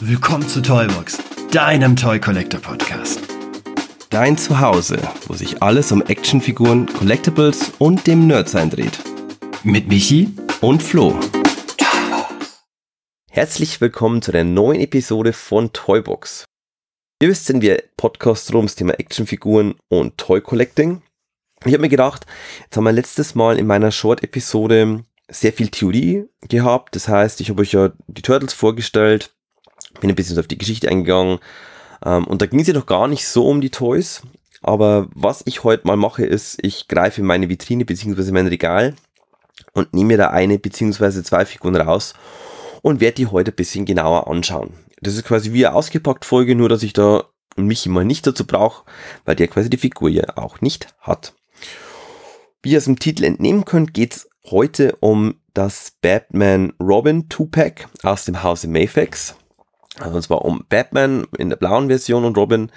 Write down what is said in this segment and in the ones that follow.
Willkommen zu Toybox, deinem Toy Collector Podcast. Dein Zuhause, wo sich alles um Actionfiguren, Collectibles und dem Nerdsein dreht. Mit Michi Und Flo. Herzlich willkommen zu der neuen Episode von Toybox. Ihr wisst, sind wir Podcast rund ums Thema Actionfiguren und Toy Collecting. Ich habe mir gedacht, jetzt haben wir letztes Mal in meiner Short-Episode sehr viel Theorie gehabt. Das heißt, ich habe euch ja die Turtles vorgestellt, bin ein bisschen auf die Geschichte eingegangen. Ähm, und da ging es ja noch gar nicht so um die Toys. Aber was ich heute mal mache, ist, ich greife in meine Vitrine bzw. mein Regal und nehme mir da eine bzw. zwei Figuren raus und werde die heute ein bisschen genauer anschauen. Das ist quasi wie eine ausgepackt Folge, nur dass ich da mich immer nicht dazu brauche, weil der quasi die Figur ja auch nicht hat. Wie ihr es im Titel entnehmen könnt, geht es heute um das Batman Robin 2-Pack aus dem Hause Mayfax. Also und zwar um Batman in der blauen Version und Robin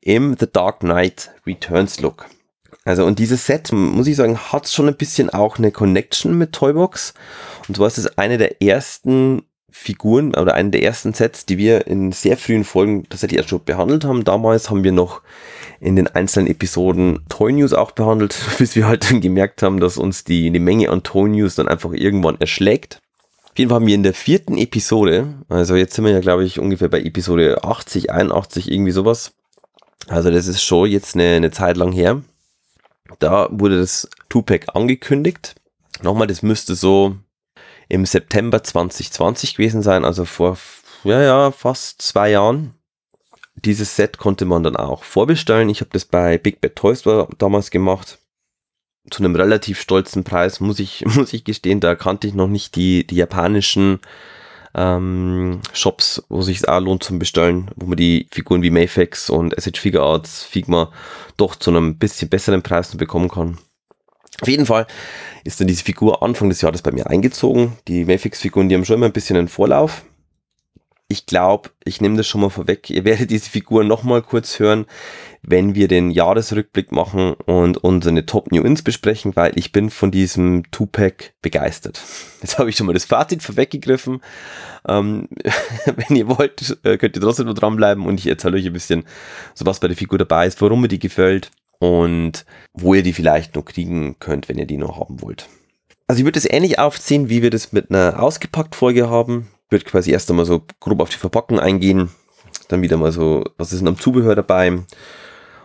im The Dark Knight Returns Look. Also und dieses Set, muss ich sagen, hat schon ein bisschen auch eine Connection mit Toybox. Und zwar ist es eine der ersten Figuren oder eine der ersten Sets, die wir in sehr frühen Folgen tatsächlich erst schon behandelt haben. Damals haben wir noch in den einzelnen Episoden Toy News auch behandelt, bis wir halt dann gemerkt haben, dass uns die, die Menge an Toy News dann einfach irgendwann erschlägt. Auf jeden Fall haben wir in der vierten Episode, also jetzt sind wir ja glaube ich ungefähr bei Episode 80, 81, irgendwie sowas. Also das ist schon jetzt eine, eine Zeit lang her. Da wurde das Tupac angekündigt. Nochmal, das müsste so im September 2020 gewesen sein, also vor, ja, ja, fast zwei Jahren. Dieses Set konnte man dann auch vorbestellen. Ich habe das bei Big Bad Toys damals gemacht. Zu einem relativ stolzen Preis, muss ich, muss ich gestehen. Da kannte ich noch nicht die, die japanischen ähm, Shops, wo sich auch lohnt zum Bestellen, wo man die Figuren wie Mayfax und SH Figure Arts, Figma doch zu einem bisschen besseren Preis bekommen kann. Auf jeden Fall ist dann diese Figur Anfang des Jahres bei mir eingezogen. Die Mayfix-Figuren, die haben schon immer ein bisschen einen Vorlauf. Ich glaube, ich nehme das schon mal vorweg. Ihr werdet diese Figur nochmal kurz hören, wenn wir den Jahresrückblick machen und unsere Top New Ins besprechen, weil ich bin von diesem Two-Pack begeistert. Jetzt habe ich schon mal das Fazit vorweggegriffen. Ähm, wenn ihr wollt, äh, könnt ihr trotzdem noch dranbleiben und ich erzähle euch ein bisschen, so was bei der Figur dabei ist, warum mir die gefällt und wo ihr die vielleicht noch kriegen könnt, wenn ihr die noch haben wollt. Also ich würde das ähnlich aufziehen, wie wir das mit einer ausgepackt Folge haben. Würde quasi erst einmal so grob auf die Verpackung eingehen, dann wieder mal so, was ist denn am Zubehör dabei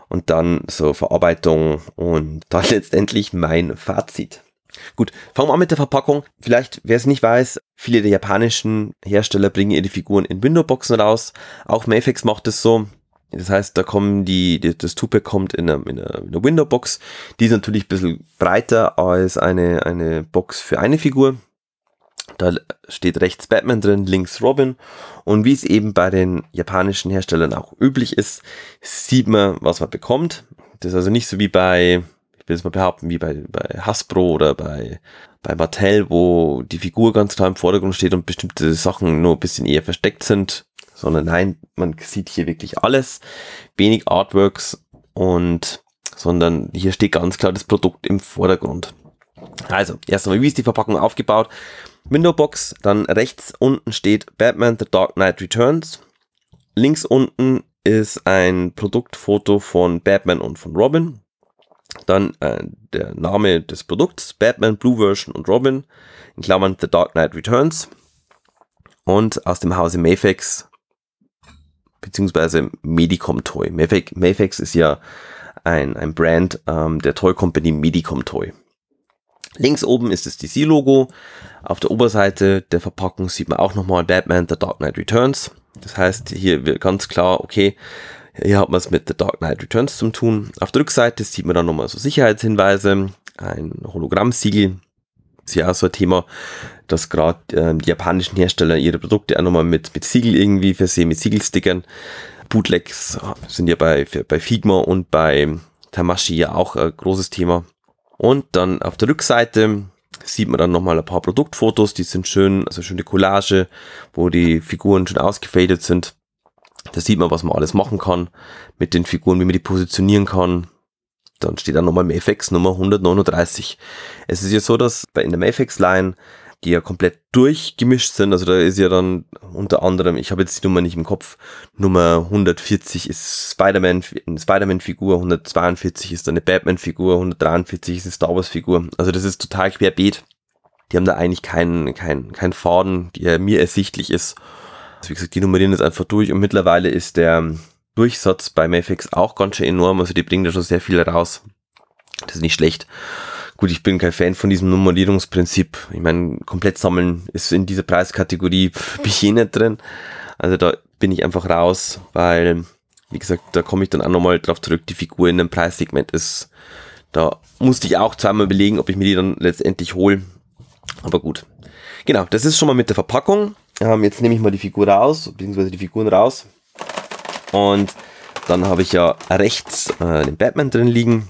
und dann so Verarbeitung und dann letztendlich mein Fazit. Gut, fangen wir an mit der Verpackung. Vielleicht, wer es nicht weiß, viele der japanischen Hersteller bringen ihre Figuren in Windowboxen raus. Auch Mayfax macht es so. Das heißt, da kommen die, das Tupac kommt in einer, in einer, in einer Windowbox. Die ist natürlich ein bisschen breiter als eine, eine Box für eine Figur. Da steht rechts Batman drin, links Robin. Und wie es eben bei den japanischen Herstellern auch üblich ist, sieht man, was man bekommt. Das ist also nicht so wie bei, ich will es mal behaupten, wie bei, bei Hasbro oder bei, bei Mattel, wo die Figur ganz klar im Vordergrund steht und bestimmte Sachen nur ein bisschen eher versteckt sind sondern nein, man sieht hier wirklich alles, wenig Artworks und sondern hier steht ganz klar das Produkt im Vordergrund. Also, erst einmal, wie ist die Verpackung aufgebaut? Windowbox, dann rechts unten steht Batman The Dark Knight Returns. Links unten ist ein Produktfoto von Batman und von Robin. Dann äh, der Name des Produkts, Batman Blue Version und Robin, in Klammern The Dark Knight Returns. Und aus dem Hause Mayfax beziehungsweise Medicom Toy. Mayfax, Mayfax ist ja ein, ein Brand ähm, der Toy Company Medicom Toy. Links oben ist das DC-Logo. Auf der Oberseite der Verpackung sieht man auch nochmal Batman The Dark Knight Returns. Das heißt, hier wird ganz klar, okay, hier hat man es mit The Dark Knight Returns zu tun. Auf der Rückseite sieht man dann nochmal so Sicherheitshinweise, ein Hologrammsiegel. Ist ja auch so ein Thema, dass gerade äh, die japanischen Hersteller ihre Produkte auch nochmal mit, mit Siegel irgendwie versehen, mit Siegelstickern. Bootlegs sind ja bei, bei Figma und bei Tamashi ja auch ein großes Thema. Und dann auf der Rückseite sieht man dann nochmal ein paar Produktfotos, die sind schön, also schöne Collage, wo die Figuren schon ausgefadet sind. Da sieht man, was man alles machen kann mit den Figuren, wie man die positionieren kann. Dann steht da nochmal Mayfax Nummer 139. Es ist ja so, dass bei in der Mayfax Line die ja komplett durchgemischt sind. Also da ist ja dann unter anderem, ich habe jetzt die Nummer nicht im Kopf, Nummer 140 ist Spider-Man, eine Spider-Man-Figur, 142 ist eine Batman-Figur, 143 ist eine Star Wars-Figur. Also das ist total querbeet. Die haben da eigentlich keinen, keinen, keinen Faden, der mir ersichtlich ist. Also wie gesagt, die nummerieren jetzt einfach durch und mittlerweile ist der Durchsatz bei Mafex auch ganz schön enorm. Also die bringen da schon sehr viel raus. Das ist nicht schlecht. Gut, ich bin kein Fan von diesem Nummerierungsprinzip. Ich meine, komplett sammeln ist in dieser Preiskategorie bin ich eh nicht drin. Also da bin ich einfach raus, weil, wie gesagt, da komme ich dann auch nochmal drauf zurück, die Figur in einem Preissegment ist. Da musste ich auch zweimal überlegen, ob ich mir die dann letztendlich hole. Aber gut. Genau, das ist schon mal mit der Verpackung. Ähm, jetzt nehme ich mal die Figur raus, beziehungsweise die Figuren raus. Und dann habe ich ja rechts äh, den Batman drin liegen.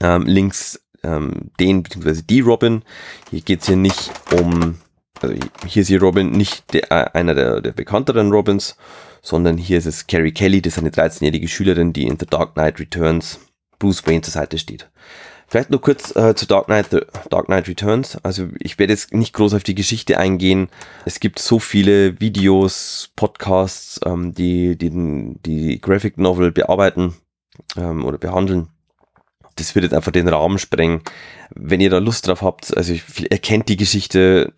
Ähm, links ähm, den bzw. die Robin. Hier geht es hier nicht um, also hier ist hier Robin nicht der, äh, einer der, der bekannteren Robins, sondern hier ist es Carrie Kelly, das ist eine 13-jährige Schülerin, die in The Dark Knight Returns Bruce Wayne zur Seite steht. Vielleicht nur kurz äh, zu Dark Knight, The Dark Knight Returns. Also ich werde jetzt nicht groß auf die Geschichte eingehen. Es gibt so viele Videos, Podcasts, ähm, die, die die Graphic Novel bearbeiten ähm, oder behandeln das wird jetzt einfach den Rahmen sprengen. Wenn ihr da Lust drauf habt, also ihr kennt die Geschichte,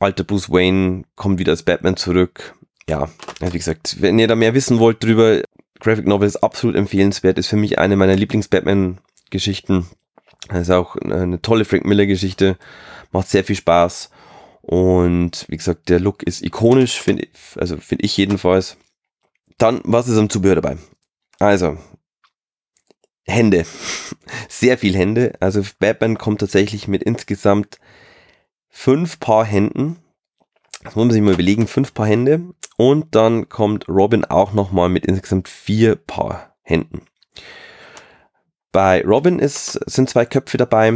alter Bruce Wayne kommt wieder als Batman zurück. Ja, also wie gesagt, wenn ihr da mehr wissen wollt drüber, Graphic Novel ist absolut empfehlenswert, ist für mich eine meiner Lieblings-Batman-Geschichten. Das ist auch eine tolle Frank Miller-Geschichte, macht sehr viel Spaß. Und wie gesagt, der Look ist ikonisch, finde also finde ich jedenfalls. Dann, was ist am Zubehör dabei? Also, Hände. Sehr viel Hände. Also Batman kommt tatsächlich mit insgesamt fünf Paar Händen. Das muss man sich mal überlegen, fünf Paar Hände. Und dann kommt Robin auch nochmal mit insgesamt vier Paar Händen. Bei Robin ist, sind zwei Köpfe dabei.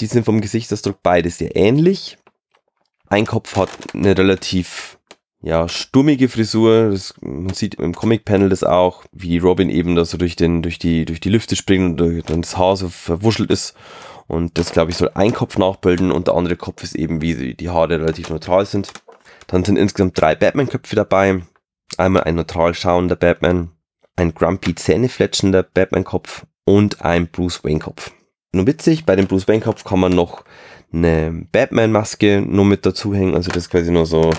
Die sind vom Gesichtsausdruck beide sehr ähnlich. Ein Kopf hat eine relativ ja, stummige Frisur. Das, man sieht im Comic-Panel das auch, wie Robin eben da so durch, den, durch, die, durch die Lüfte springt und dann das Haar so verwuschelt ist. Und das, glaube ich, soll ein Kopf nachbilden und der andere Kopf ist eben, wie die Haare relativ neutral sind. Dann sind insgesamt drei Batman-Köpfe dabei. Einmal ein neutral schauender Batman, ein grumpy zähnefletschender Batman-Kopf und ein Bruce Wayne-Kopf. Nur witzig, bei dem Bruce Wayne-Kopf kann man noch eine Batman-Maske nur mit dazu hängen. Also das ist quasi nur so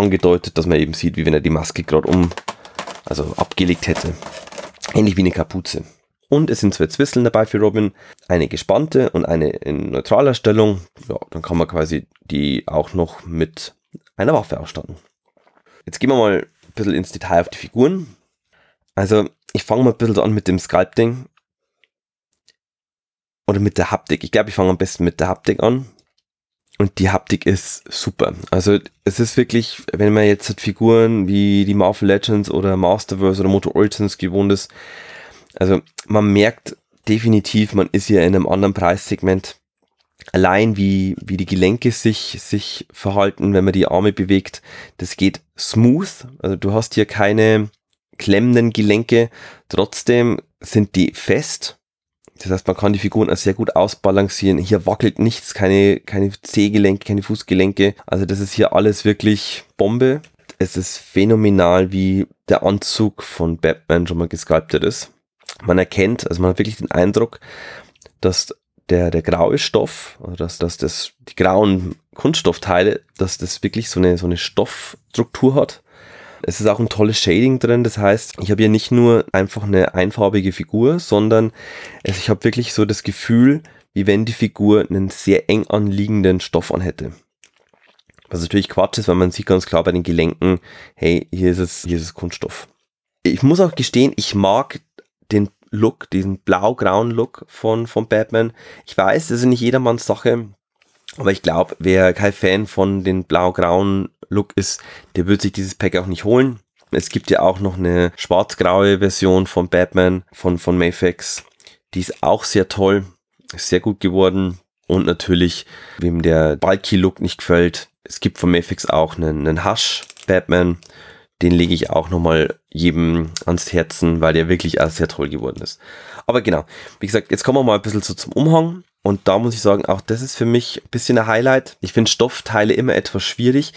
angedeutet, dass man eben sieht, wie wenn er die Maske gerade um, also abgelegt hätte. Ähnlich wie eine Kapuze. Und es sind zwei Zwisseln dabei für Robin, eine gespannte und eine in neutraler Stellung. Ja, dann kann man quasi die auch noch mit einer Waffe ausstatten. Jetzt gehen wir mal ein bisschen ins Detail auf die Figuren. Also, ich fange mal ein bisschen an mit dem Sculpting. Oder mit der Haptik. Ich glaube, ich fange am besten mit der Haptik an. Und die Haptik ist super. Also es ist wirklich, wenn man jetzt hat Figuren wie die Marvel Legends oder Masterverse oder Moto Origins gewohnt ist, also man merkt definitiv, man ist ja in einem anderen Preissegment. Allein wie, wie die Gelenke sich, sich verhalten, wenn man die Arme bewegt, das geht smooth. Also du hast hier keine klemmenden Gelenke. Trotzdem sind die fest das heißt, man kann die Figuren sehr gut ausbalancieren. Hier wackelt nichts, keine, keine Zehgelenke, keine Fußgelenke. Also das ist hier alles wirklich Bombe. Es ist phänomenal, wie der Anzug von Batman schon mal gesculptet ist. Man erkennt, also man hat wirklich den Eindruck, dass der, der graue Stoff, also dass, dass das, die grauen Kunststoffteile, dass das wirklich so eine, so eine Stoffstruktur hat es ist auch ein tolles Shading drin, das heißt, ich habe hier nicht nur einfach eine einfarbige Figur, sondern ich habe wirklich so das Gefühl, wie wenn die Figur einen sehr eng anliegenden Stoff anhätte. Was natürlich Quatsch ist, weil man sieht ganz klar bei den Gelenken, hey, hier ist es, hier ist es Kunststoff. Ich muss auch gestehen, ich mag den Look, diesen blau-grauen Look von, von Batman. Ich weiß, das ist nicht jedermanns Sache, aber ich glaube, wer kein Fan von den blau-grauen Look ist, der wird sich dieses Pack auch nicht holen. Es gibt ja auch noch eine schwarz-graue Version von Batman von, von Mayfax. Die ist auch sehr toll, sehr gut geworden. Und natürlich, wem der Bulky Look nicht gefällt, es gibt von Mayfax auch einen, einen Hush Batman. den lege ich auch nochmal jedem ans Herzen, weil der wirklich auch sehr toll geworden ist. Aber genau, wie gesagt, jetzt kommen wir mal ein bisschen so zum Umhang. Und da muss ich sagen, auch das ist für mich ein bisschen ein Highlight. Ich finde Stoffteile immer etwas schwierig,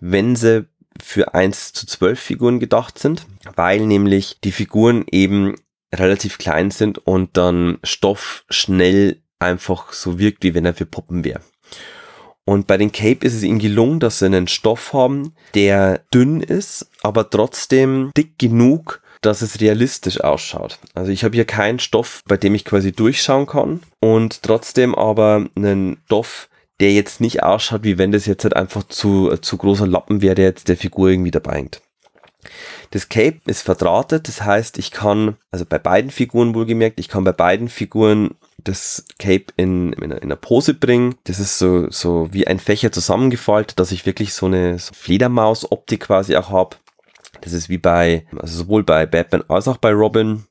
wenn sie für 1 zu 12 Figuren gedacht sind, weil nämlich die Figuren eben relativ klein sind und dann Stoff schnell einfach so wirkt, wie wenn er für Puppen wäre. Und bei den Cape ist es ihnen gelungen, dass sie einen Stoff haben, der dünn ist, aber trotzdem dick genug, dass es realistisch ausschaut. Also ich habe hier keinen Stoff, bei dem ich quasi durchschauen kann und trotzdem aber einen Stoff, der jetzt nicht ausschaut, wie wenn das jetzt halt einfach zu, zu großer Lappen wäre, der jetzt der Figur irgendwie dabei hängt. Das Cape ist verdrahtet, das heißt, ich kann, also bei beiden Figuren wohlgemerkt, ich kann bei beiden Figuren das Cape in, in, einer Pose bringen. Das ist so, so wie ein Fächer zusammengefaltet, dass ich wirklich so eine so Fledermaus-Optik quasi auch habe. Das ist wie bei, also sowohl bei Batman als auch bei Robin.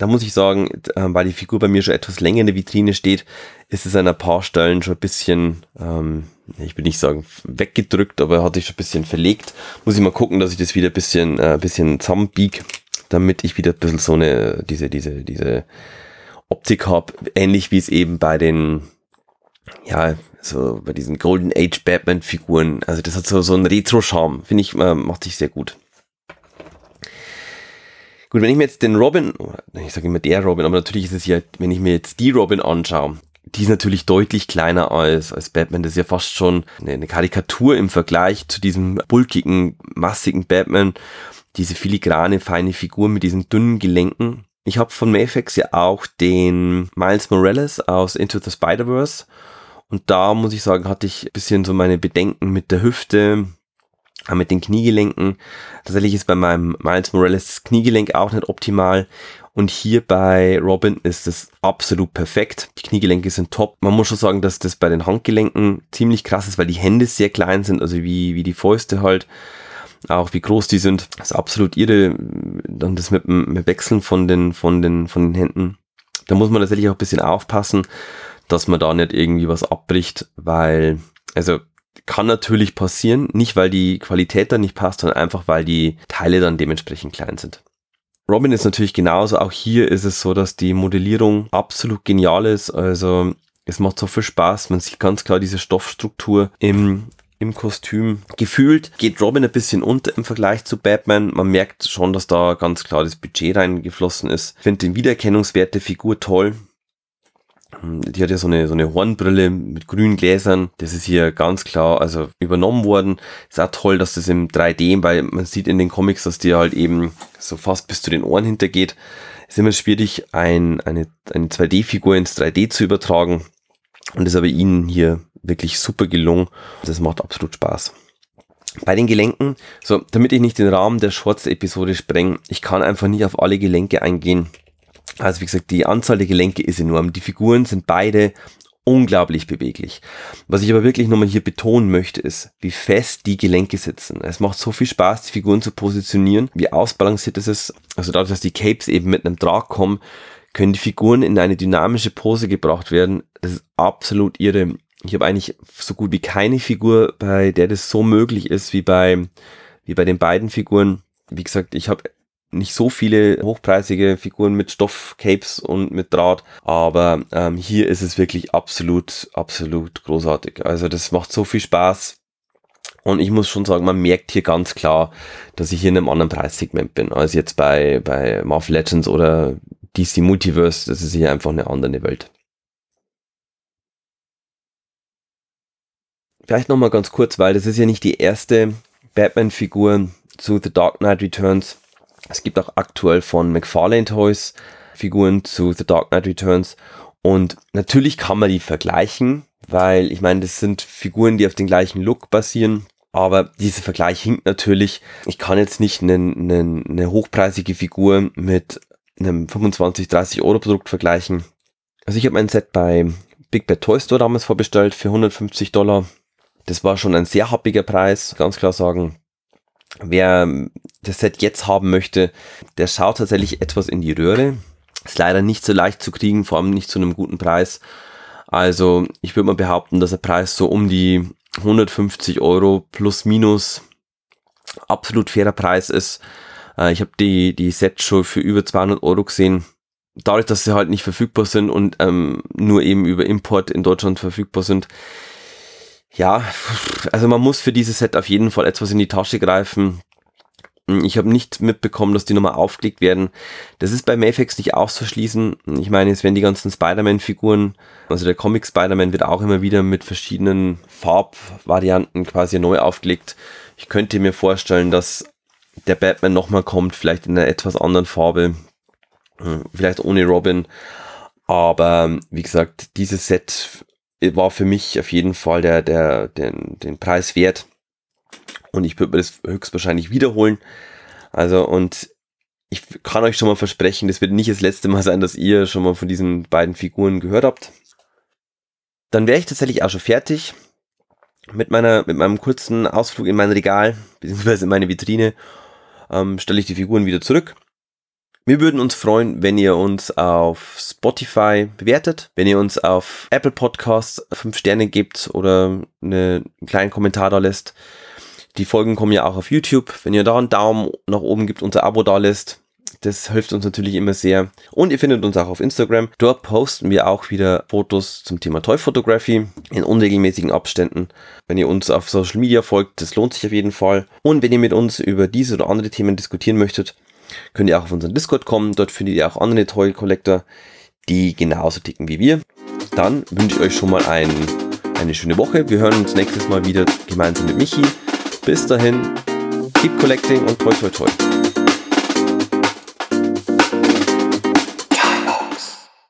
Da muss ich sagen, ähm, weil die Figur bei mir schon etwas länger in der Vitrine steht, ist es an ein paar Stellen schon ein bisschen, ähm, ich will nicht sagen weggedrückt, aber hat sich schon ein bisschen verlegt. Muss ich mal gucken, dass ich das wieder ein bisschen, äh, ein bisschen zusammenbieg, damit ich wieder ein bisschen so eine, diese, diese, diese Optik habe, ähnlich wie es eben bei den, ja, so bei diesen Golden Age Batman Figuren, also das hat so, so einen Retro-Charme, finde ich, äh, macht sich sehr gut. Gut, wenn ich mir jetzt den Robin, ich sage immer der Robin, aber natürlich ist es ja, wenn ich mir jetzt die Robin anschaue, die ist natürlich deutlich kleiner als, als Batman. Das ist ja fast schon eine, eine Karikatur im Vergleich zu diesem bulkigen, massigen Batman. Diese filigrane, feine Figur mit diesen dünnen Gelenken. Ich habe von Mayfax ja auch den Miles Morales aus Into the Spider-Verse. Und da muss ich sagen, hatte ich bisschen so meine Bedenken mit der Hüfte, mit den Kniegelenken. Tatsächlich ist bei meinem Miles Morales das Kniegelenk auch nicht optimal. Und hier bei Robin ist es absolut perfekt. Die Kniegelenke sind top. Man muss schon sagen, dass das bei den Handgelenken ziemlich krass ist, weil die Hände sehr klein sind, also wie, wie die Fäuste halt. Auch wie groß die sind. Das ist absolut irre. Dann das mit dem Wechseln von den, von den, von den Händen. Da muss man tatsächlich auch ein bisschen aufpassen, dass man da nicht irgendwie was abbricht, weil, also kann natürlich passieren, nicht weil die Qualität dann nicht passt, sondern einfach weil die Teile dann dementsprechend klein sind. Robin ist natürlich genauso, auch hier ist es so, dass die Modellierung absolut genial ist, also es macht so viel Spaß, man sieht ganz klar diese Stoffstruktur im, im Kostüm. Gefühlt geht Robin ein bisschen unter im Vergleich zu Batman. Man merkt schon, dass da ganz klar das Budget reingeflossen ist. Ich finde den Wiedererkennungswert der Figur toll. Die hat ja so eine, so eine Hornbrille mit grünen Gläsern. Das ist hier ganz klar, also übernommen worden. Ist auch toll, dass das im 3D, weil man sieht in den Comics, dass die halt eben so fast bis zu den Ohren hintergeht. Es ist immer schwierig, ein, eine, eine 2D-Figur ins 3D zu übertragen. Und das ist aber ihnen hier wirklich super gelungen. Das macht absolut Spaß. Bei den Gelenken, so, damit ich nicht den Rahmen der Shorts-Episode spreng, ich kann einfach nicht auf alle Gelenke eingehen. Also wie gesagt, die Anzahl der Gelenke ist enorm. Die Figuren sind beide unglaublich beweglich. Was ich aber wirklich nochmal hier betonen möchte, ist, wie fest die Gelenke sitzen. Es macht so viel Spaß, die Figuren zu positionieren, wie ausbalanciert es ist. Also dadurch, dass die Capes eben mit einem Drag kommen, können die Figuren in eine dynamische Pose gebracht werden. Das ist absolut irre. Ich habe eigentlich so gut wie keine Figur, bei der das so möglich ist, wie bei, wie bei den beiden Figuren. Wie gesagt, ich habe nicht so viele hochpreisige Figuren mit Stoff, Capes und mit Draht, aber ähm, hier ist es wirklich absolut, absolut großartig. Also das macht so viel Spaß. Und ich muss schon sagen, man merkt hier ganz klar, dass ich hier in einem anderen Preissegment bin, als jetzt bei, bei Marvel Legends oder DC Multiverse. Das ist hier einfach eine andere Welt. Vielleicht nochmal ganz kurz, weil das ist ja nicht die erste Batman-Figur zu The Dark Knight Returns, es gibt auch aktuell von McFarlane Toys Figuren zu The Dark Knight Returns. Und natürlich kann man die vergleichen, weil ich meine, das sind Figuren, die auf den gleichen Look basieren. Aber dieser Vergleich hinkt natürlich. Ich kann jetzt nicht eine, eine, eine hochpreisige Figur mit einem 25, 30 Euro Produkt vergleichen. Also ich habe mein Set bei Big Bad Toy Store damals vorbestellt für 150 Dollar. Das war schon ein sehr happiger Preis, ganz klar sagen. Wer das Set jetzt haben möchte, der schaut tatsächlich etwas in die Röhre. Ist leider nicht so leicht zu kriegen, vor allem nicht zu einem guten Preis. Also ich würde mal behaupten, dass der Preis so um die 150 Euro plus minus absolut fairer Preis ist. Äh, ich habe die, die Sets schon für über 200 Euro gesehen. Dadurch, dass sie halt nicht verfügbar sind und ähm, nur eben über Import in Deutschland verfügbar sind. Ja, also man muss für dieses Set auf jeden Fall etwas in die Tasche greifen. Ich habe nicht mitbekommen, dass die nochmal aufgelegt werden. Das ist bei Mayfax nicht auszuschließen. Ich meine, es werden die ganzen Spider-Man-Figuren, also der Comic Spider-Man wird auch immer wieder mit verschiedenen Farbvarianten quasi neu aufgelegt. Ich könnte mir vorstellen, dass der Batman nochmal kommt, vielleicht in einer etwas anderen Farbe, hm, vielleicht ohne Robin. Aber wie gesagt, dieses Set war für mich auf jeden Fall der, der, den, den Preis wert. Und ich würde mir das höchstwahrscheinlich wiederholen. Also, und ich kann euch schon mal versprechen, das wird nicht das letzte Mal sein, dass ihr schon mal von diesen beiden Figuren gehört habt. Dann wäre ich tatsächlich auch schon fertig mit meiner, mit meinem kurzen Ausflug in mein Regal, beziehungsweise in meine Vitrine, ähm, stelle ich die Figuren wieder zurück. Wir würden uns freuen, wenn ihr uns auf Spotify bewertet, wenn ihr uns auf Apple Podcasts 5 Sterne gebt oder eine, einen kleinen Kommentar da lässt. Die Folgen kommen ja auch auf YouTube. Wenn ihr da einen Daumen nach oben gibt, unser Abo da lässt, das hilft uns natürlich immer sehr. Und ihr findet uns auch auf Instagram. Dort posten wir auch wieder Fotos zum Thema Toy Photography in unregelmäßigen Abständen. Wenn ihr uns auf Social Media folgt, das lohnt sich auf jeden Fall. Und wenn ihr mit uns über diese oder andere Themen diskutieren möchtet, könnt ihr auch auf unseren Discord kommen. Dort findet ihr auch andere Toy Collector, die genauso ticken wie wir. Dann wünsche ich euch schon mal ein, eine schöne Woche. Wir hören uns nächstes Mal wieder gemeinsam mit Michi. Bis dahin, keep collecting und toi toi toi.